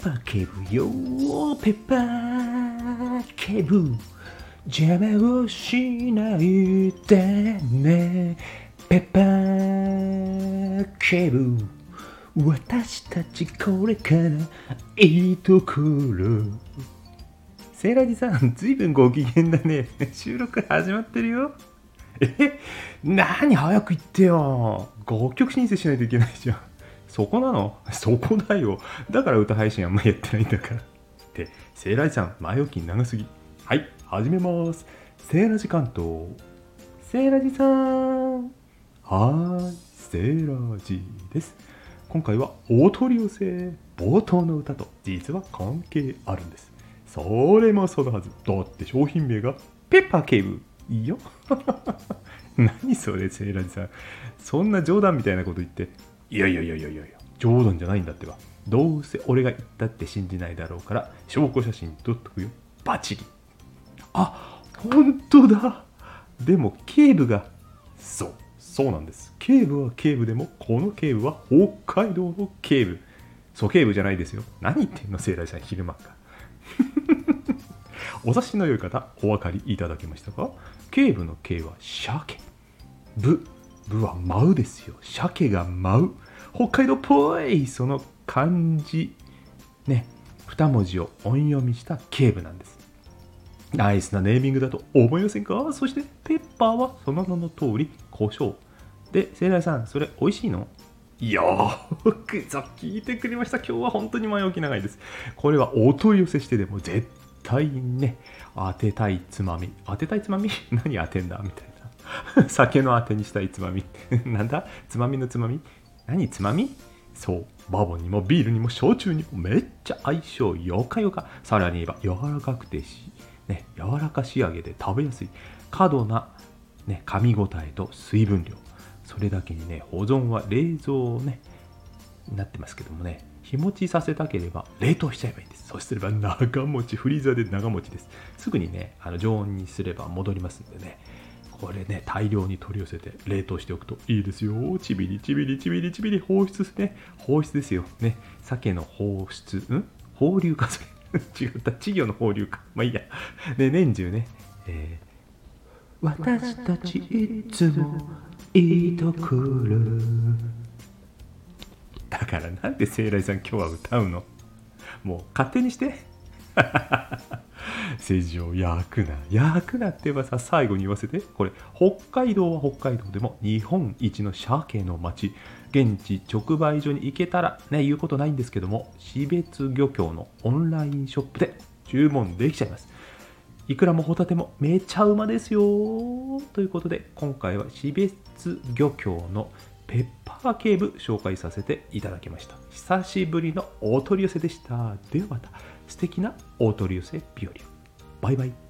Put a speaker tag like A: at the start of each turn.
A: ッパー警部よペッパー警部邪魔をしないでね。ペッパー警部私たちこれからいいところ。セーラジさんずいぶんご機嫌だね。収録始まってるよ。え何？早く言ってよ。楽曲申請しないといけないじゃん。そこなの？そこだよ。だから歌配信あんまやってないんだからって。セーラジさん前置き長すぎ。はい始めます。セーラジ関東。セーラジさん。はーいセーラジです。今回はお取り寄せ冒頭の歌と実は関係あるんです。それもそのはず。だって商品名がペッパー警部いいよ。何それセーラジさん。そんな冗談みたいなこと言って。いやいやいやいやいや冗談じゃないんだってば。どうせ俺が言ったって信じないだろうから証拠写真撮っとくよ。バチリ。あ本当だ。でも警部がそうそうなんです。警部は警部でもこの警部は北海道の警部。そう警部じゃないですよ。何言ってんのセーラジさん昼間か お察しの良い方お分かりいただけましたか？警部の警は鮭。部。部は舞うですよ。鮭が舞う。北海道っぽいその漢字ね。二文字を音読みした警部なんです。ナイスなネーミングだと思いませんか？そしてペッパーはその名の通り胡椒。でセイライさんそれ美味しいの？よーくぞ聞いてくれました。今日は本当に前置き長いです。これはお問い寄せしてでも絶対ね当てたいつまみ。当てたいつまみ？何当てんだ？みたいな。酒の当てにしたいつまみ。なんだ？つまみのつまみ？何つまみ？そうバボンにもビールにも焼酎にもめっちゃ相性よかよか。さらに言えば柔らかくてし、ね、柔らか仕上げで食べやすい。過度な、ね、噛み応えと水分量。それだけにね保存は冷蔵ねなってますけどもね。日持ちさせたければ冷凍しちゃえばいいんです。そうすれば長持ちフリーザーで長持ちです。すぐにねあの常温にすれば戻りますんでね。これね大量に取り寄せて冷凍しておくといいですよ。ちびりちびりちびりちびり放出ですね。放出ですよ。ね。鮭の放出。ん？放流かそれ違った。稚魚の放流か。まあいいや。で年中ね、えー、私たちいつもいいところだからなんで聖来さん今日は歌うの？もう勝手にして。政治を焼くな。焼くなって言えばさ最後に言わせて。これ北海道は北海道でも日本一の鮭の町。現地直売所に行けたらね言うことないんですけども標別漁協のオンラインショップで注文できちゃいます。いくらもホタテもめちゃうまですよということで今回は標別漁協のペッパー警部紹介させていただきました。久しぶりのお取り寄せでした。ではまた素敵なお取り寄せ日和バイバイ。